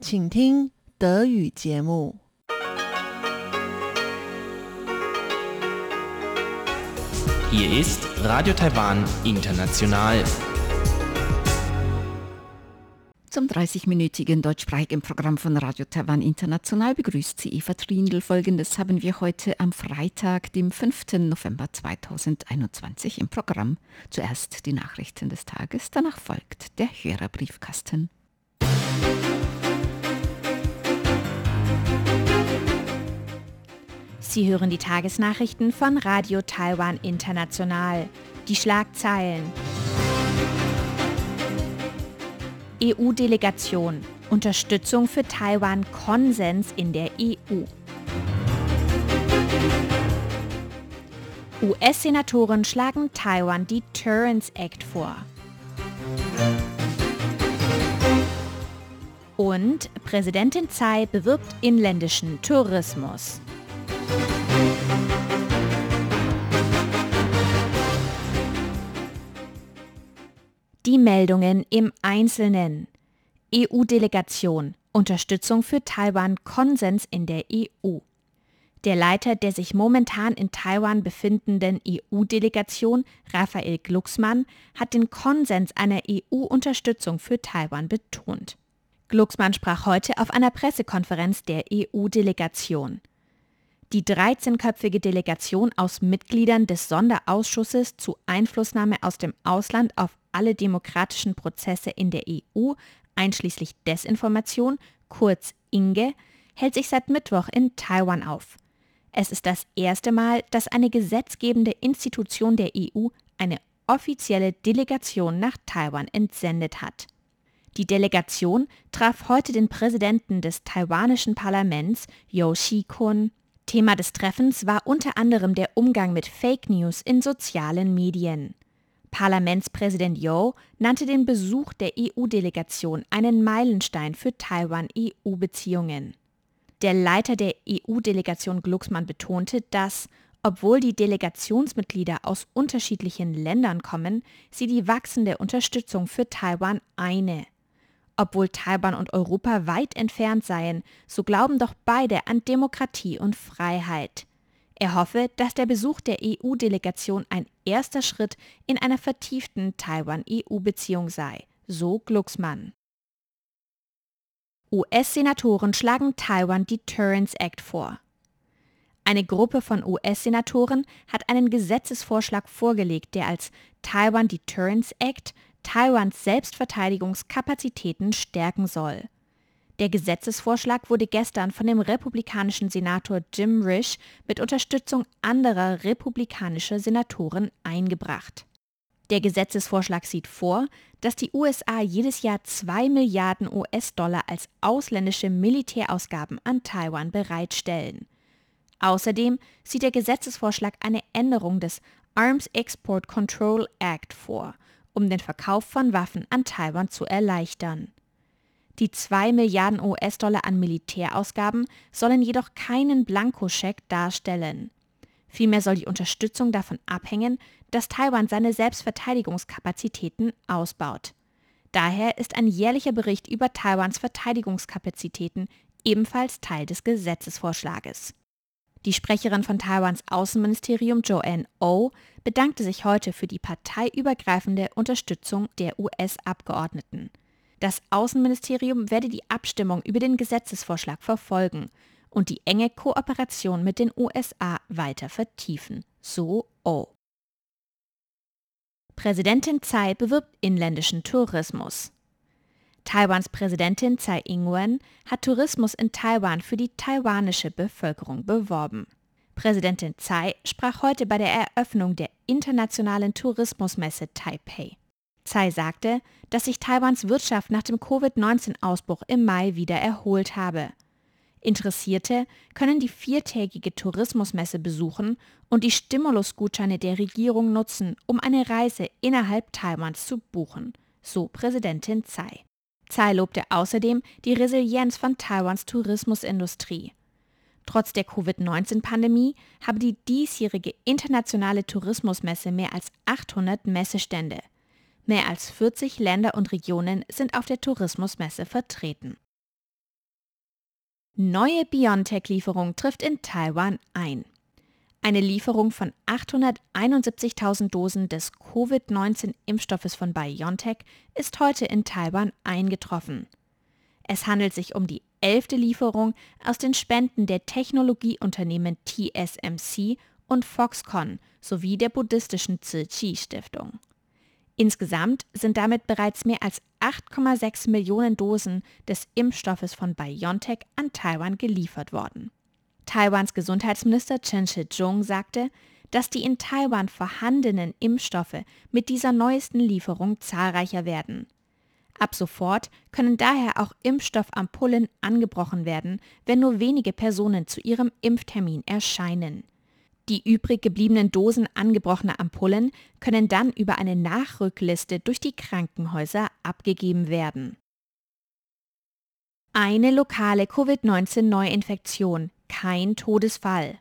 请听德语节目。Hier ist Radio Taiwan International. Zum 30-minütigen deutschsprachigen Programm von Radio Taiwan International begrüßt sie Eva Trindl. Folgendes haben wir heute am Freitag, dem 5. November 2021 im Programm. Zuerst die Nachrichten des Tages, danach folgt der Hörerbriefkasten. Sie hören die Tagesnachrichten von Radio Taiwan International. Die Schlagzeilen. EU-Delegation. Unterstützung für Taiwan Konsens in der EU. US-Senatoren schlagen Taiwan Deterrence Act vor. Und Präsidentin Tsai bewirbt inländischen Tourismus. Die Meldungen im Einzelnen. EU-Delegation. Unterstützung für Taiwan Konsens in der EU. Der Leiter der sich momentan in Taiwan befindenden EU-Delegation, Raphael Glucksmann, hat den Konsens einer EU-Unterstützung für Taiwan betont. Glucksmann sprach heute auf einer Pressekonferenz der EU-Delegation. Die 13-köpfige Delegation aus Mitgliedern des Sonderausschusses zu Einflussnahme aus dem Ausland auf alle demokratischen Prozesse in der EU, einschließlich Desinformation, kurz INGE, hält sich seit Mittwoch in Taiwan auf. Es ist das erste Mal, dass eine gesetzgebende Institution der EU eine offizielle Delegation nach Taiwan entsendet hat. Die Delegation traf heute den Präsidenten des taiwanischen Parlaments, Yo Shi-kun, Thema des Treffens war unter anderem der Umgang mit Fake News in sozialen Medien. Parlamentspräsident Yo nannte den Besuch der EU-Delegation einen Meilenstein für Taiwan-EU-Beziehungen. Der Leiter der EU-Delegation Glucksmann betonte, dass, obwohl die Delegationsmitglieder aus unterschiedlichen Ländern kommen, sie die wachsende Unterstützung für Taiwan eine. Obwohl Taiwan und Europa weit entfernt seien, so glauben doch beide an Demokratie und Freiheit. Er hoffe, dass der Besuch der EU-Delegation ein erster Schritt in einer vertieften Taiwan-EU-Beziehung sei, so Glucksmann. US-Senatoren schlagen Taiwan Deterrence Act vor. Eine Gruppe von US-Senatoren hat einen Gesetzesvorschlag vorgelegt, der als Taiwan Deterrence Act Taiwans Selbstverteidigungskapazitäten stärken soll. Der Gesetzesvorschlag wurde gestern von dem republikanischen Senator Jim Risch mit Unterstützung anderer republikanischer Senatoren eingebracht. Der Gesetzesvorschlag sieht vor, dass die USA jedes Jahr 2 Milliarden US-Dollar als ausländische Militärausgaben an Taiwan bereitstellen. Außerdem sieht der Gesetzesvorschlag eine Änderung des Arms Export Control Act vor – um den Verkauf von Waffen an Taiwan zu erleichtern. Die 2 Milliarden US-Dollar an Militärausgaben sollen jedoch keinen Blankoscheck darstellen. Vielmehr soll die Unterstützung davon abhängen, dass Taiwan seine Selbstverteidigungskapazitäten ausbaut. Daher ist ein jährlicher Bericht über Taiwans Verteidigungskapazitäten ebenfalls Teil des Gesetzesvorschlages. Die Sprecherin von Taiwans Außenministerium Joanne O oh bedankte sich heute für die parteiübergreifende Unterstützung der US-Abgeordneten. Das Außenministerium werde die Abstimmung über den Gesetzesvorschlag verfolgen und die enge Kooperation mit den USA weiter vertiefen, so O. Präsidentin Tsai bewirbt inländischen Tourismus. Taiwans Präsidentin Tsai Ing-wen hat Tourismus in Taiwan für die taiwanische Bevölkerung beworben. Präsidentin Tsai sprach heute bei der Eröffnung der internationalen Tourismusmesse Taipei. Tsai sagte, dass sich Taiwans Wirtschaft nach dem Covid-19-Ausbruch im Mai wieder erholt habe. Interessierte können die viertägige Tourismusmesse besuchen und die Stimulusgutscheine der Regierung nutzen, um eine Reise innerhalb Taiwans zu buchen, so Präsidentin Tsai. Tsai lobte außerdem die Resilienz von Taiwans Tourismusindustrie. Trotz der Covid-19-Pandemie habe die diesjährige internationale Tourismusmesse mehr als 800 Messestände. Mehr als 40 Länder und Regionen sind auf der Tourismusmesse vertreten. Neue BioNTech-Lieferung trifft in Taiwan ein. Eine Lieferung von 871.000 Dosen des Covid-19-Impfstoffes von BioNTech ist heute in Taiwan eingetroffen. Es handelt sich um die elfte Lieferung aus den Spenden der Technologieunternehmen TSMC und Foxconn sowie der buddhistischen Tzu Chi Stiftung. Insgesamt sind damit bereits mehr als 8,6 Millionen Dosen des Impfstoffes von BioNTech an Taiwan geliefert worden. Taiwans Gesundheitsminister Chen Shih-chung sagte, dass die in Taiwan vorhandenen Impfstoffe mit dieser neuesten Lieferung zahlreicher werden. Ab sofort können daher auch Impfstoffampullen angebrochen werden, wenn nur wenige Personen zu ihrem Impftermin erscheinen. Die übrig gebliebenen Dosen angebrochener Ampullen können dann über eine Nachrückliste durch die Krankenhäuser abgegeben werden. Eine lokale Covid-19-Neuinfektion, kein Todesfall.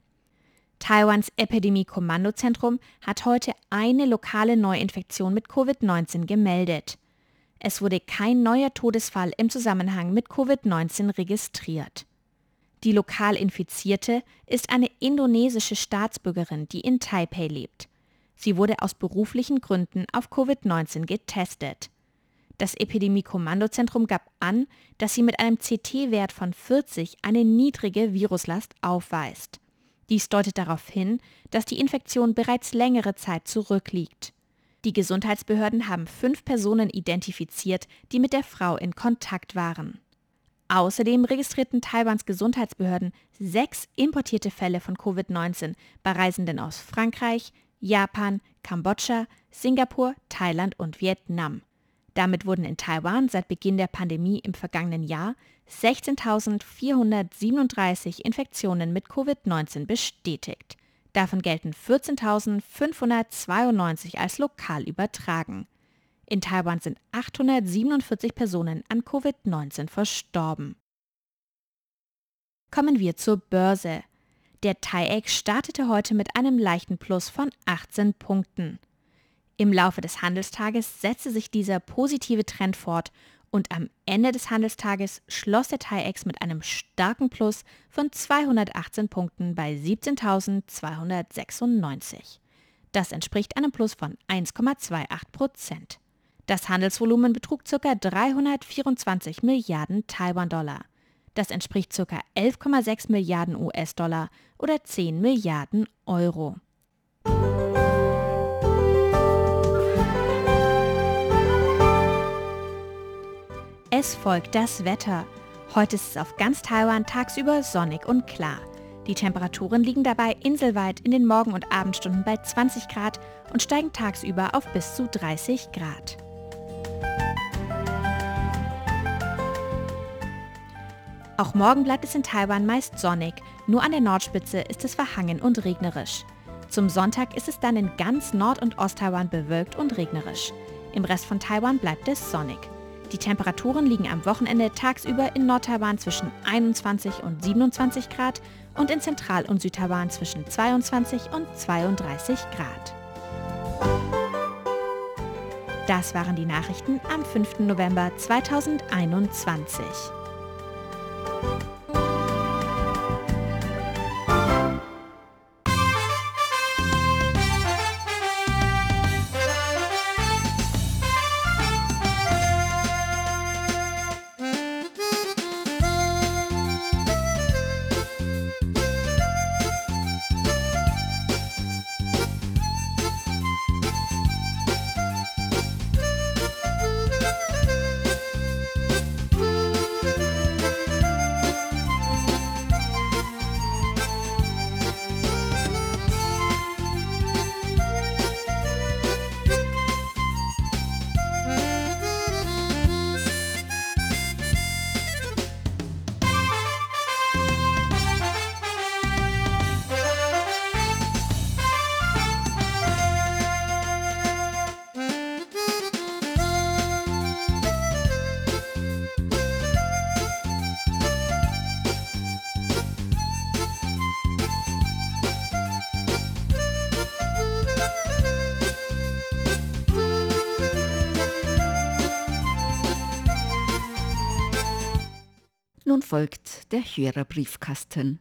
Taiwans Epidemie-Kommandozentrum hat heute eine lokale Neuinfektion mit Covid-19 gemeldet. Es wurde kein neuer Todesfall im Zusammenhang mit Covid-19 registriert. Die lokal Infizierte ist eine indonesische Staatsbürgerin, die in Taipei lebt. Sie wurde aus beruflichen Gründen auf Covid-19 getestet. Das Epidemie-Kommandozentrum gab an, dass sie mit einem CT-Wert von 40 eine niedrige Viruslast aufweist. Dies deutet darauf hin, dass die Infektion bereits längere Zeit zurückliegt. Die Gesundheitsbehörden haben fünf Personen identifiziert, die mit der Frau in Kontakt waren. Außerdem registrierten Taiwans Gesundheitsbehörden sechs importierte Fälle von Covid-19 bei Reisenden aus Frankreich, Japan, Kambodscha, Singapur, Thailand und Vietnam. Damit wurden in Taiwan seit Beginn der Pandemie im vergangenen Jahr 16.437 Infektionen mit Covid-19 bestätigt. Davon gelten 14.592 als lokal übertragen. In Taiwan sind 847 Personen an Covid-19 verstorben. Kommen wir zur Börse. Der TAIEX startete heute mit einem leichten Plus von 18 Punkten. Im Laufe des Handelstages setzte sich dieser positive Trend fort und am Ende des Handelstages schloss der TAIEX mit einem starken Plus von 218 Punkten bei 17.296. Das entspricht einem Plus von 1,28 Prozent. Das Handelsvolumen betrug ca. 324 Milliarden Taiwan-Dollar. Das entspricht ca. 11,6 Milliarden US-Dollar oder 10 Milliarden Euro. Es folgt das Wetter. Heute ist es auf ganz Taiwan tagsüber sonnig und klar. Die Temperaturen liegen dabei inselweit in den Morgen- und Abendstunden bei 20 Grad und steigen tagsüber auf bis zu 30 Grad. Auch morgen bleibt es in Taiwan meist sonnig, nur an der Nordspitze ist es verhangen und regnerisch. Zum Sonntag ist es dann in ganz Nord- und Osttaiwan bewölkt und regnerisch. Im Rest von Taiwan bleibt es sonnig. Die Temperaturen liegen am Wochenende tagsüber in Nordtaiwan zwischen 21 und 27 Grad und in Zentral- und Südtaiwan zwischen 22 und 32 Grad. Das waren die Nachrichten am 5. November 2021. folgt der Hörerbriefkasten.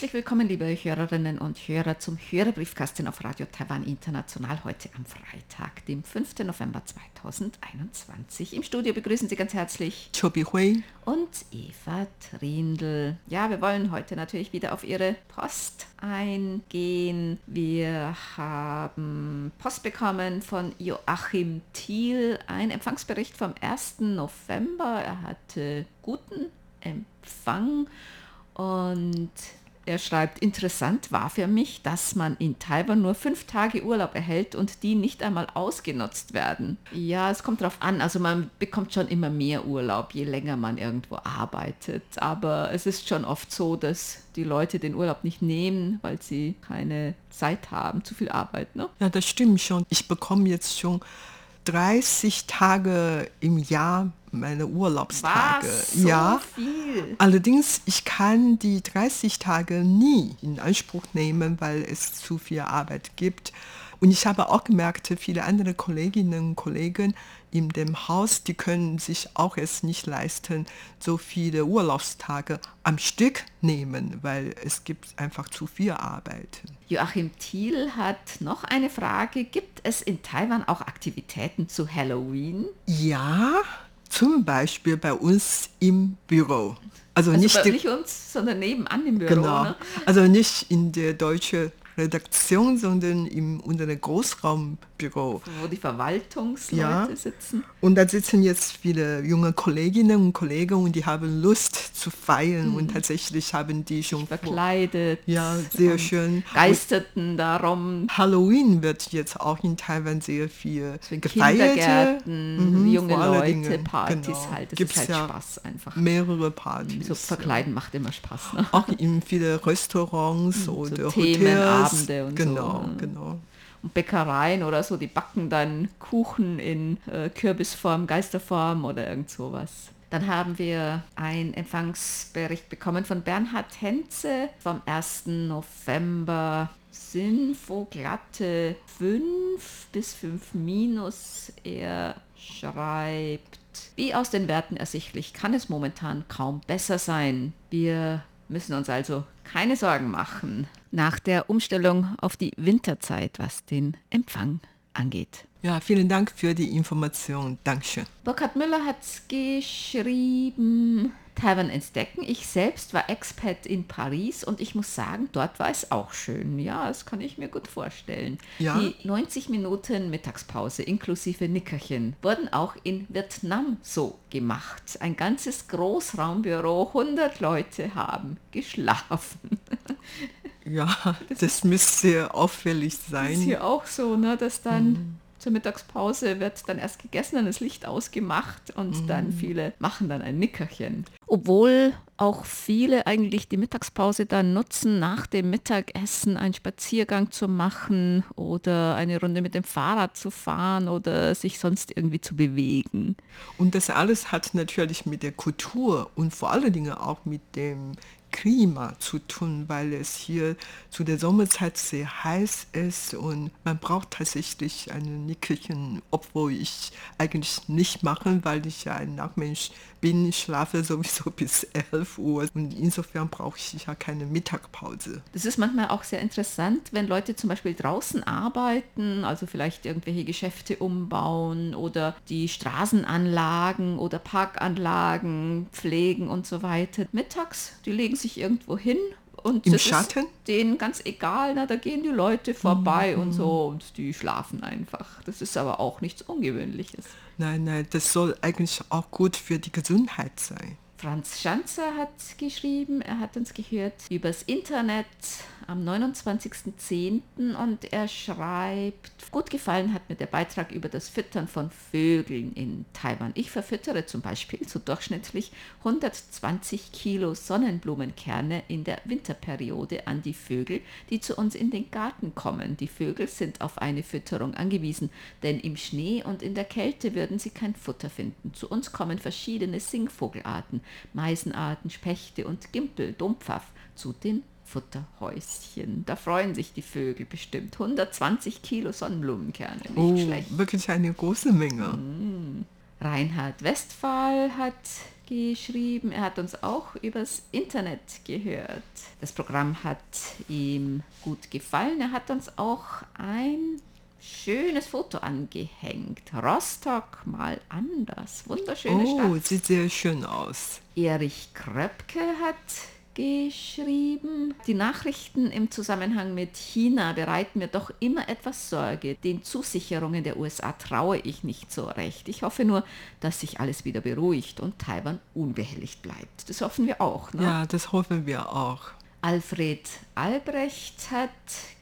Herzlich willkommen, liebe Hörerinnen und Hörer, zum Hörerbriefkasten auf Radio Taiwan International heute am Freitag, dem 5. November 2021. Im Studio begrüßen Sie ganz herzlich Chobi Hui und Eva Trindl. Ja, wir wollen heute natürlich wieder auf Ihre Post eingehen. Wir haben Post bekommen von Joachim Thiel, ein Empfangsbericht vom 1. November. Er hatte guten Empfang und er schreibt, interessant war für mich, dass man in Taiwan nur fünf Tage Urlaub erhält und die nicht einmal ausgenutzt werden. Ja, es kommt darauf an. Also man bekommt schon immer mehr Urlaub, je länger man irgendwo arbeitet. Aber es ist schon oft so, dass die Leute den Urlaub nicht nehmen, weil sie keine Zeit haben, zu viel Arbeit. Ne? Ja, das stimmt schon. Ich bekomme jetzt schon 30 Tage im Jahr meine Urlaubstage. Was? So ja. viel? Allerdings, ich kann die 30 Tage nie in Anspruch nehmen, weil es zu viel Arbeit gibt. Und ich habe auch gemerkt, viele andere Kolleginnen und Kollegen in dem Haus, die können sich auch es nicht leisten, so viele Urlaubstage am Stück nehmen, weil es gibt einfach zu viel Arbeit. Joachim Thiel hat noch eine Frage. Gibt es in Taiwan auch Aktivitäten zu Halloween? Ja, zum Beispiel bei uns im Büro. Also, Also nicht, bei, nicht uns, sondern nebenan im Büro. genau, Ne? also nicht in der deutschen Redaktion, sondern in unserem Großraumbüro. Wo die Verwaltungsleute Ja. sitzen. Und da sitzen jetzt viele junge Kolleginnen und Kollegen und die haben Lust zu feiern und tatsächlich haben die schon verkleidet. Ja, sehr und schön. Geisterten darum. Halloween wird jetzt auch in Taiwan sehr viel So gefeiert. Kindergärten, Mhm, junge Leute, Dingen, Partys genau. halt. Gibt's ist halt ja Spaß einfach. Mehrere Partys. So verkleiden macht immer Spaß. Ne? Auch in viele Restaurants oder Hotels. Themenabende und so, genau, ne? Genau, Und Bäckereien oder so, die backen dann Kuchen in äh, Kürbisform, Geisterform oder irgend sowas. Dann haben wir einen Empfangsbericht bekommen von Bernhard Henze vom 1. November. Sind wo glatte 5 bis 5 minus. Er schreibt, wie aus den Werten ersichtlich, kann es momentan kaum besser sein. Wir müssen uns also keine Sorgen machen nach der Umstellung auf die Winterzeit, was den Empfang angeht. Ja, vielen Dank für die Information. Dankeschön. Burkhard Müller hat geschrieben, Taiwan entdecken. Ich selbst war Expat in Paris und ich muss sagen, dort war es auch schön. Ja, das kann ich mir gut vorstellen. Ja? Die 90 Minuten Mittagspause inklusive Nickerchen wurden auch in Vietnam so gemacht. Ein ganzes Großraumbüro, 100 Leute haben geschlafen. Ja, das müsste auffällig Das ist sein. hier auch so, ne, dass dann zur Mittagspause wird dann erst gegessen, dann das Licht ausgemacht und dann viele machen dann ein Nickerchen. Obwohl auch viele eigentlich die Mittagspause dann nutzen, nach dem Mittagessen einen Spaziergang zu machen oder eine Runde mit dem Fahrrad zu fahren oder sich sonst irgendwie zu bewegen. Und das alles hat natürlich mit der Kultur und vor allen Dingen auch mit dem Klima zu tun, weil es hier zu der Sommerzeit sehr heiß ist und man braucht tatsächlich ein Nickerchen, obwohl ich eigentlich nicht mache, weil ich ja ein Nachtmensch bin. Ich schlafe sowieso bis 11 Uhr und insofern brauche ich ja keine Mittagpause. Das ist manchmal auch sehr interessant, wenn Leute zum Beispiel draußen arbeiten, also vielleicht irgendwelche Geschäfte umbauen oder die Straßenanlagen oder Parkanlagen pflegen und so weiter. Mittags, die legen sich irgendwo hin und Im Schatten? ist denen ganz egal, na, da gehen die Leute vorbei und so und die schlafen einfach. Das ist aber auch nichts Ungewöhnliches. Nein, nein, das soll eigentlich auch gut für die Gesundheit sein. Franz Schanzer hat geschrieben, er hat uns gehört übers Internet am 29.10. und er schreibt, gut gefallen hat mir der Beitrag über das Füttern von Vögeln in Taiwan. Ich verfüttere zum Beispiel so durchschnittlich 120 Kilo Sonnenblumenkerne in der Winterperiode an die Vögel, die zu uns in den Garten kommen. Die Vögel sind auf eine Fütterung angewiesen, denn im Schnee und in der Kälte würden sie kein Futter finden. Zu uns kommen verschiedene Singvogelarten, Meisenarten, Spechte und Gimpel, Dumpfaff zu den Futterhäuschen. Da freuen sich die Vögel bestimmt. 120 Kilo Sonnenblumenkerne, nicht Oh, schlecht. wirklich eine große Menge. Reinhard Westphal hat geschrieben, er hat uns auch übers Internet gehört. Das Programm hat ihm gut gefallen. Er hat uns auch ein schönes Foto angehängt. Rostock mal anders. Wunderschöne Oh, Stadt. sieht sehr schön aus. Erich Kröpke hat geschrieben, die Nachrichten im Zusammenhang mit China bereiten mir doch immer etwas Sorge. Den Zusicherungen der USA traue ich nicht so recht. Ich hoffe nur, dass sich alles wieder beruhigt und Taiwan unbehelligt bleibt. Das hoffen wir auch. Ne? Ja, das hoffen wir auch. Alfred Albrecht hat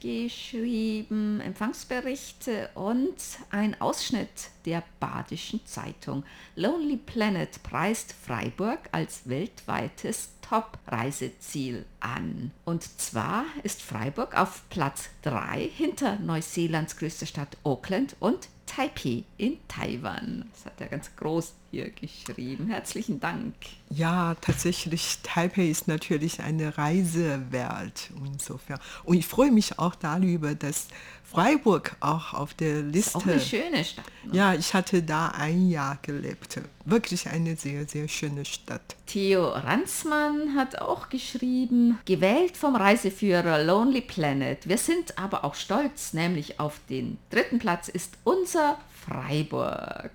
geschrieben Empfangsberichte und ein Ausschnitt der Badischen Zeitung. Lonely Planet preist Freiburg als weltweites Top-Reiseziel an. Und zwar ist Freiburg auf Platz 3 hinter Neuseelands größter Stadt Auckland und Taipei in Taiwan. Das hat er ganz groß hier geschrieben. Herzlichen Dank. Ja, tatsächlich, Taipei ist natürlich eine Reise wert. Insofern. Und ich freue mich auch darüber, dass Freiburg auch auf der Liste. Auch eine schöne Stadt. ne? ja, ich hatte da ein Jahr gelebt. Wirklich eine sehr, sehr schöne Stadt. Theo Ranzmann hat auch geschrieben, gewählt vom Reiseführer Lonely Planet. Wir sind aber auch stolz, nämlich auf den dritten Platz ist unser Freiburg.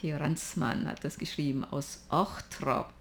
Theo Ranzmann hat das geschrieben aus Ochtrop.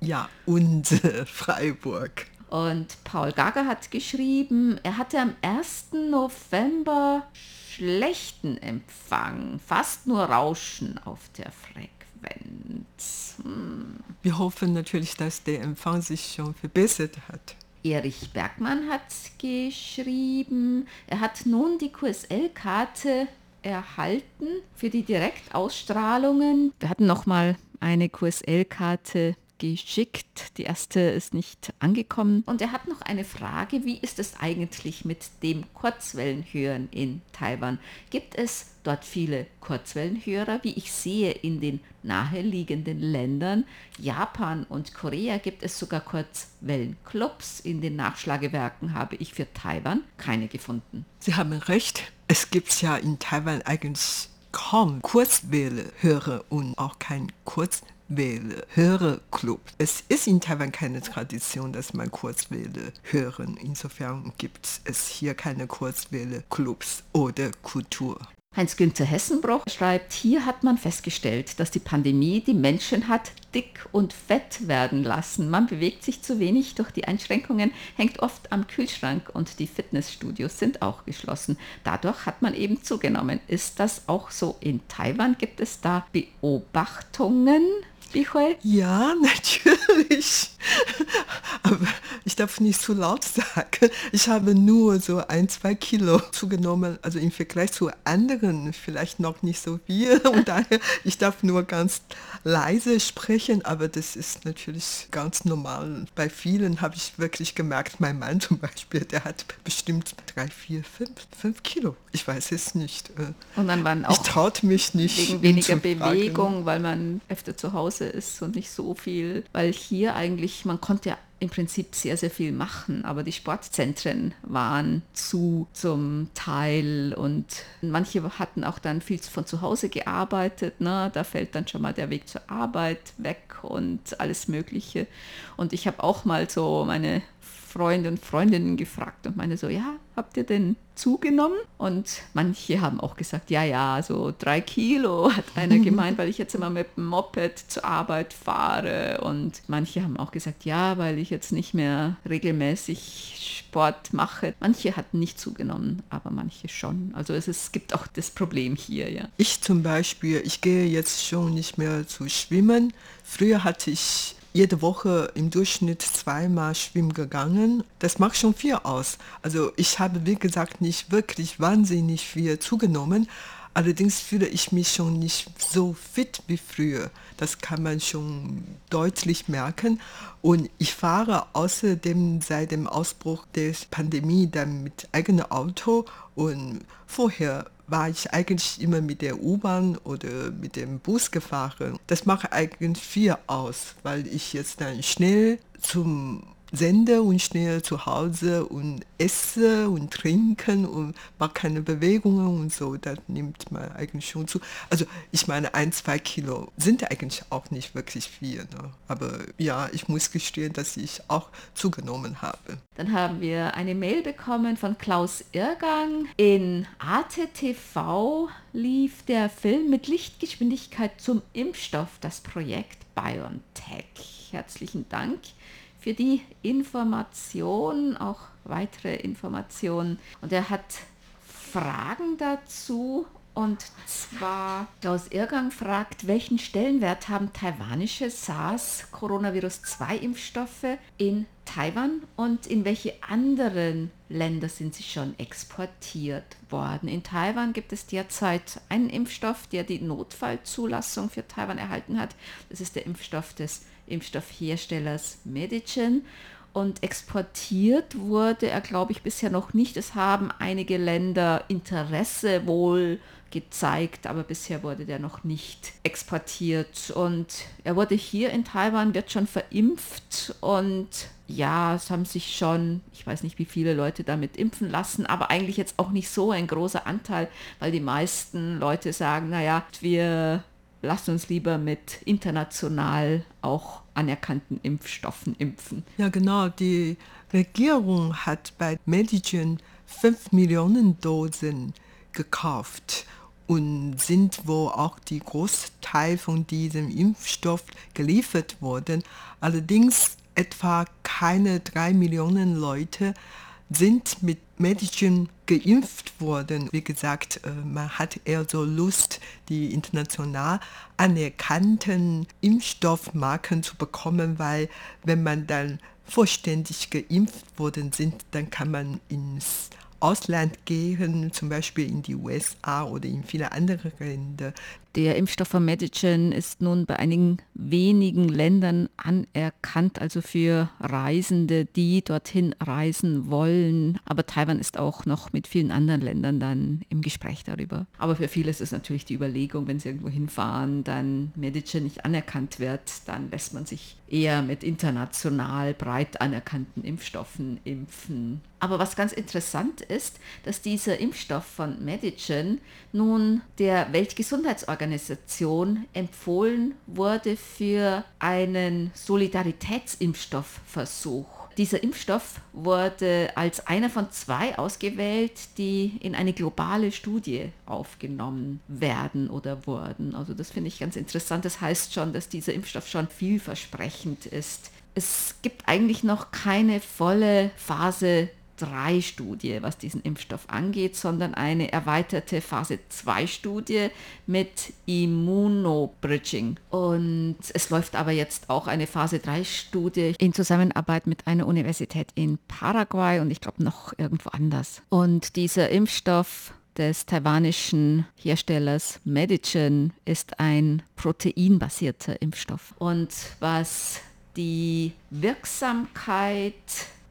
Ja, unser Freiburg. Und Paul Gager hat geschrieben, er hatte am 1. November schlechten Empfang, fast nur Rauschen auf der Frequenz. Hm. Wir hoffen natürlich, dass der Empfang sich schon verbessert hat. Erich Bergmann hat geschrieben, er hat nun die QSL-Karte erhalten für die Direktausstrahlungen. Wir hatten noch mal eine QSL-Karte geschickt. Die erste ist nicht angekommen. Und er hat noch eine Frage, wie ist es eigentlich mit dem Kurzwellenhören in Taiwan? Gibt es dort viele Kurzwellenhörer? Wie ich sehe, in den naheliegenden Ländern, Japan und Korea, gibt es sogar Kurzwellenclubs. In den Nachschlagewerken habe ich für Taiwan keine gefunden. Sie haben recht. Es gibt ja in Taiwan eigentlich kaum Kurzwelle-Hörer und auch kein Kurzwelle-Hörerclub. Es ist in Taiwan keine Tradition, dass man Kurzwelle hören. Insofern gibt es hier keine Kurzwelle-Clubs oder Kultur. Heinz-Günther Hessenbroch schreibt, hier hat man festgestellt, dass die Pandemie die Menschen hat dick und fett werden lassen. Man bewegt sich zu wenig durch die Einschränkungen, hängt oft am Kühlschrank und die Fitnessstudios sind auch geschlossen. Dadurch hat man eben zugenommen. Ist das auch so in Taiwan? Gibt es da Beobachtungen? Bichol? Ja, natürlich. Aber ich darf nicht zu laut sagen. Ich habe nur so ein, zwei Kilo zugenommen. Also im Vergleich zu anderen vielleicht noch nicht so viel. Und daher, ich darf nur ganz leise sprechen, aber das ist natürlich ganz normal. Bei vielen habe ich wirklich gemerkt, mein Mann zum Beispiel, der hat bestimmt drei, vier, fünf, fünf Kilo. Ich weiß es nicht. Und dann waren Ich auch traute mich nicht. wegen weniger. Bewegung, weil man öfter zu Hause ist und nicht so viel. Weil hier eigentlich, man konnte ja im Prinzip sehr, sehr viel machen, aber die Sportzentren waren zu zum Teil und manche hatten auch dann viel von zu Hause gearbeitet. Ne? Da fällt dann schon mal der Weg zur Arbeit weg und alles Mögliche. Und ich habe auch mal so meine Freunde und Freundinnen gefragt und meine so, ja, habt ihr denn zugenommen? Und manche haben auch gesagt, ja, ja, so drei Kilo, hat einer gemeint, weil ich jetzt immer mit dem Moped zur Arbeit fahre. Und manche haben auch gesagt, ja, weil ich jetzt nicht mehr regelmäßig Sport mache. Manche hatten nicht zugenommen, aber manche schon. Also es, ist, es gibt auch das Problem hier, ja. Ich zum Beispiel, ich gehe jetzt schon nicht mehr zu schwimmen. Früher hatte ich jede Woche im Durchschnitt zweimal schwimmen gegangen. Das macht schon viel aus. Also ich habe, wie gesagt, nicht wirklich wahnsinnig viel zugenommen. Allerdings fühle ich mich schon nicht so fit wie früher. Das kann man schon deutlich merken. Und ich fahre außerdem seit dem Ausbruch der Pandemie dann mit eigenem Auto. Und vorher war ich eigentlich immer mit der U-Bahn oder mit dem Bus gefahren. Das macht eigentlich viel aus, weil ich jetzt dann schnell zum sende und schnell zu Hause und esse und trinken und mache keine Bewegungen und so, das nimmt man eigentlich schon zu. Also ich meine, ein, zwei Kilo sind eigentlich auch nicht wirklich viel. Ne? Aber ja, ich muss gestehen, dass ich auch zugenommen habe. Dann haben wir eine Mail bekommen von Klaus Irrgang. In ATTV lief der Film mit Lichtgeschwindigkeit zum Impfstoff, das Projekt BioNTech. Herzlichen Dank für die Information, auch weitere Informationen. Und er hat Fragen dazu. Und zwar Klaus Irrgang fragt, welchen Stellenwert haben taiwanische SARS-Coronavirus-2-Impfstoffe in Taiwan und in welche anderen Länder sind sie schon exportiert worden? In Taiwan gibt es derzeit einen Impfstoff, der die Notfallzulassung für Taiwan erhalten hat. Das ist der Impfstoff des Impfstoffherstellers Medigen. Und exportiert wurde er, glaube ich, bisher noch nicht. Es haben einige Länder Interesse wohl gezeigt, aber bisher wurde der noch nicht exportiert. Und er wurde hier in Taiwan, wird schon verimpft und ja, es haben sich schon, ich weiß nicht, wie viele Leute damit impfen lassen, aber eigentlich jetzt auch nicht so ein großer Anteil, weil die meisten Leute sagen, naja, wir lasst uns lieber mit international auch anerkannten Impfstoffen impfen. Ja, genau. Die Regierung hat bei Medigen 5 Millionen Dosen gekauft und sind wo auch die Großteil von diesem Impfstoff geliefert worden. Allerdings etwa keine 3 Millionen Leute sind mit Mädchen geimpft worden. Wie gesagt, äh, man hat eher so Lust, die international anerkannten Impfstoffmarken zu bekommen, weil wenn man dann vollständig geimpft worden sind, dann kann man ins Ausland gehen, zum Beispiel in die USA oder in viele andere Länder. Der Impfstoff von Medigen ist nun bei einigen wenigen Ländern anerkannt, also für Reisende, die dorthin reisen wollen. Aber Taiwan ist auch noch mit vielen anderen Ländern dann im Gespräch darüber. Aber für viele ist es natürlich die Überlegung, wenn sie irgendwo hinfahren, dann Medigen nicht anerkannt wird, dann lässt man sich eher mit international breit anerkannten Impfstoffen impfen. Aber was ganz interessant ist, dass dieser Impfstoff von Medigen nun der Weltgesundheitsorganisation Organisation empfohlen wurde für einen Solidaritätsimpfstoffversuch. Dieser Impfstoff wurde als einer von zwei ausgewählt, die in eine globale Studie aufgenommen werden oder wurden. Also das finde ich ganz interessant. Das heißt schon, dass dieser Impfstoff schon vielversprechend ist. Es gibt eigentlich noch keine volle Phase 3-Studie, was diesen Impfstoff angeht, sondern eine erweiterte Phase 2-Studie mit Immunobridging. Und es läuft aber jetzt auch eine Phase 3-Studie in Zusammenarbeit mit einer Universität in Paraguay und ich glaube noch irgendwo anders. Und dieser Impfstoff des taiwanischen Herstellers Medigen ist ein proteinbasierter Impfstoff. Und was die Wirksamkeit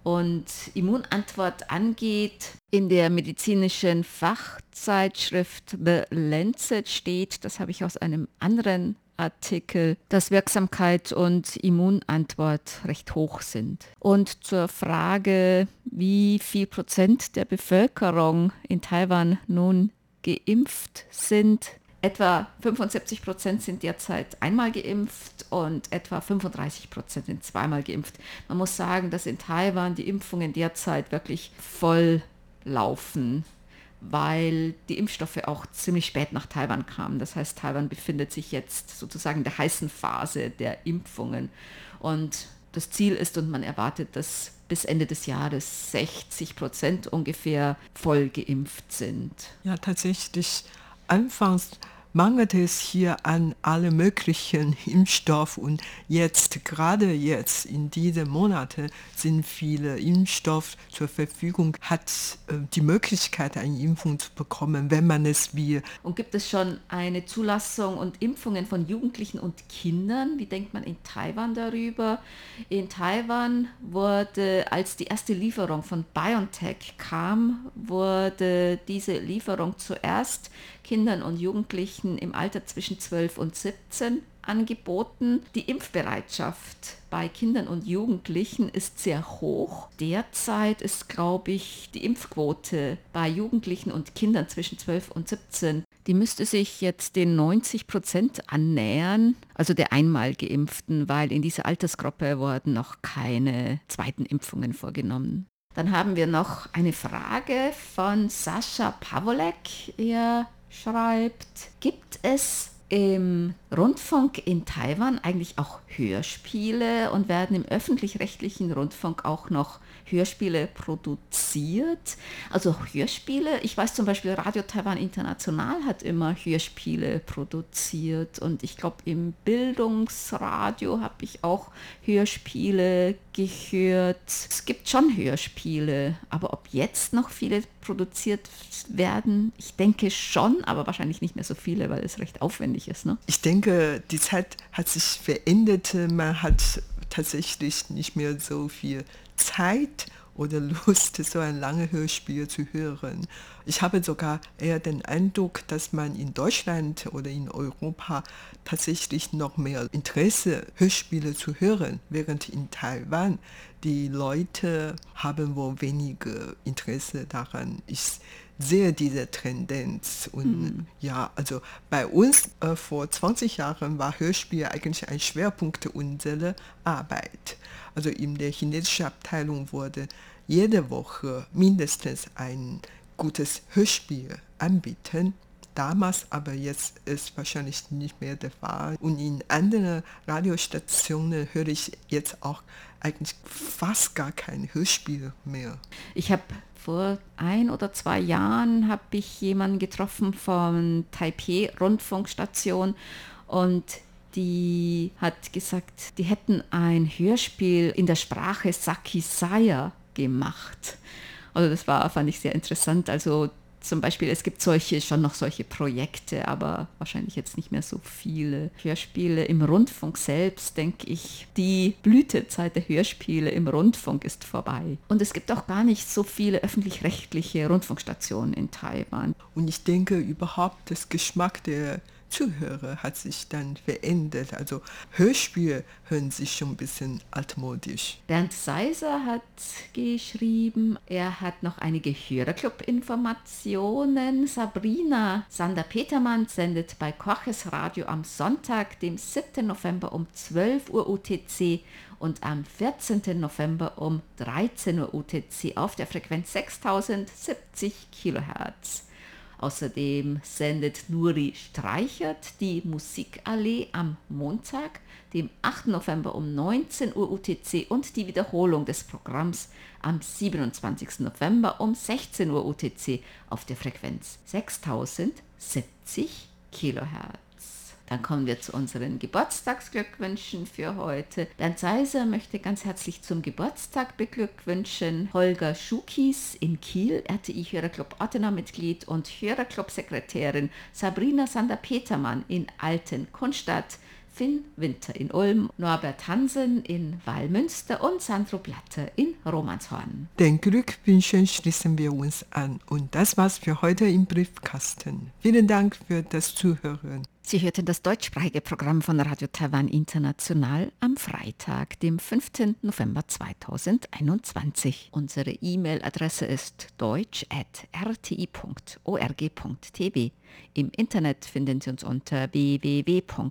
und Immunantwort angeht. In der medizinischen Fachzeitschrift The Lancet steht, das habe ich aus einem anderen Artikel, dass Wirksamkeit und Immunantwort recht hoch sind. Und zur Frage, wie viel Prozent der Bevölkerung in Taiwan nun geimpft sind, Etwa 75 Prozent sind derzeit einmal geimpft und etwa 35 Prozent sind zweimal geimpft. Man muss sagen, dass in Taiwan die Impfungen derzeit wirklich voll laufen, weil die Impfstoffe auch ziemlich spät nach Taiwan kamen. Das heißt, Taiwan befindet sich jetzt sozusagen in der heißen Phase der Impfungen. Und das Ziel ist, und man erwartet, dass bis Ende des Jahres 60 Prozent ungefähr voll geimpft sind. Ja, tatsächlich. Anfangs mangelt es hier an alle möglichen Impfstoff und jetzt, gerade jetzt in diesen Monaten, sind viele Impfstoffe zur Verfügung, hat äh, die Möglichkeit, eine Impfung zu bekommen, wenn man es will. Und gibt es schon eine Zulassung und Impfungen von Jugendlichen und Kindern? Wie denkt man in Taiwan darüber? In Taiwan wurde, als die erste Lieferung von BioNTech kam, wurde diese Lieferung zuerst Kindern und Jugendlichen im Alter zwischen 12 und 17 angeboten. Die Impfbereitschaft bei Kindern und Jugendlichen ist sehr hoch. Derzeit ist, glaube ich, die Impfquote bei Jugendlichen und Kindern zwischen 12 und 17 die müsste sich jetzt den 90 Prozent annähern, also der einmal geimpften, weil in dieser Altersgruppe wurden noch keine zweiten Impfungen vorgenommen. Dann haben wir noch eine Frage von Sascha Pavolek. Er schreibt, gibt es im Rundfunk in Taiwan eigentlich auch Hörspiele und werden im öffentlich-rechtlichen Rundfunk auch noch Hörspiele produziert. Also Hörspiele, ich weiß zum Beispiel, Radio Taiwan International hat immer Hörspiele produziert und ich glaube im Bildungsradio habe ich auch Hörspiele gehört. Es gibt schon Hörspiele, aber ob jetzt noch viele produziert werden, ich denke schon, aber wahrscheinlich nicht mehr so viele, weil es recht aufwendig ist. Ne? Ich denke, die Zeit hat sich verändert. Man hat tatsächlich nicht mehr so viel Zeit oder Lust, so ein langes Hörspiel zu hören. Ich habe sogar eher den Eindruck, dass man in Deutschland oder in Europa tatsächlich noch mehr Interesse, Hörspiele zu hören, während in Taiwan die Leute haben wohl weniger Interesse daran. Ich sehe diese Tendenz. Und mhm. ja, also bei uns äh, vor 20 Jahren war Hörspiel eigentlich ein Schwerpunkt unserer Arbeit. Also in der chinesischen Abteilung wurde jede Woche mindestens ein gutes Hörspiel anbieten. Damals, aber jetzt ist wahrscheinlich nicht mehr der Fall. Und in anderen Radiostationen höre ich jetzt auch eigentlich fast gar kein Hörspiel mehr. Ich habe vor ein oder zwei Jahren habe ich jemanden getroffen von Taipei Rundfunkstation und die hat gesagt, die hätten ein Hörspiel in der Sprache Sakisaya gemacht. Also das war, fand ich sehr interessant. Also zum Beispiel, es gibt solche, schon noch solche Projekte, aber wahrscheinlich jetzt nicht mehr so viele Hörspiele. Im Rundfunk selbst, denke ich, die Blütezeit der Hörspiele im Rundfunk ist vorbei. Und es gibt auch gar nicht so viele öffentlich-rechtliche Rundfunkstationen in Taiwan. Und ich denke überhaupt, das Geschmack der Zuhörer hat sich dann verändert. Also Hörspiele hören sich schon ein bisschen altmodisch. Bernd Seiser hat geschrieben, er hat noch einige Hörerclub-Informationen. Sabrina Sander-Petermann sendet bei Koches Radio am Sonntag, dem 7. November um 12 Uhr UTC und am 14. November um 13 Uhr UTC auf der Frequenz 6070 Kilohertz. Außerdem sendet Nuri Streichert die Musikallee am Montag, dem 8. November um 19 Uhr UTC und die Wiederholung des Programms am 27. November um 16 Uhr UTC auf der Frequenz 6070 Kilohertz. Dann kommen wir zu unseren Geburtstagsglückwünschen für heute. Bernd Seiser möchte ganz herzlich zum Geburtstag beglückwünschen. Holger Schukis in Kiel, RTI Hörerclub Ottenau-Mitglied und Hörerclub-Sekretärin Sabrina Sander-Petermann in Alten Kunstadt. Finn Winter in Ulm, Norbert Hansen in Wallmünster und Sandro Blatter in Romanshorn. Den Glückwünschen schließen wir uns an und das war's für heute im Briefkasten. Vielen Dank für das Zuhören. Sie hörten das deutschsprachige Programm von Radio Taiwan International am Freitag, dem 15. November 2021. Unsere E-Mail-Adresse ist deutsch.rti.org.tv. Im Internet finden Sie uns unter www.rti.org.tv,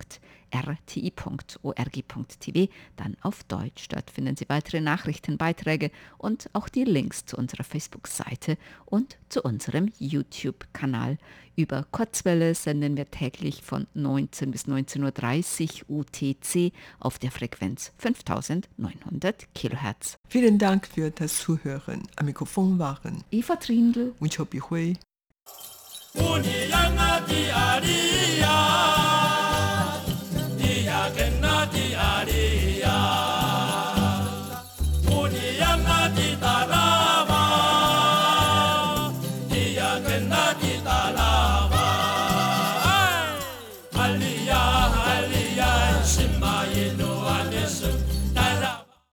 dann auf Deutsch. Dort finden Sie weitere Nachrichten, Beiträge und auch die Links zu unserer Facebook-Seite und zu unserem YouTube-Kanal. Über Kurzwelle senden wir täglich von 19 bis 19.30 Uhr UTC auf der Frequenz 5900 kHz. Vielen Dank für das Zuhören. Am Mikrofon waren Eva Trindl und Chobi Hui.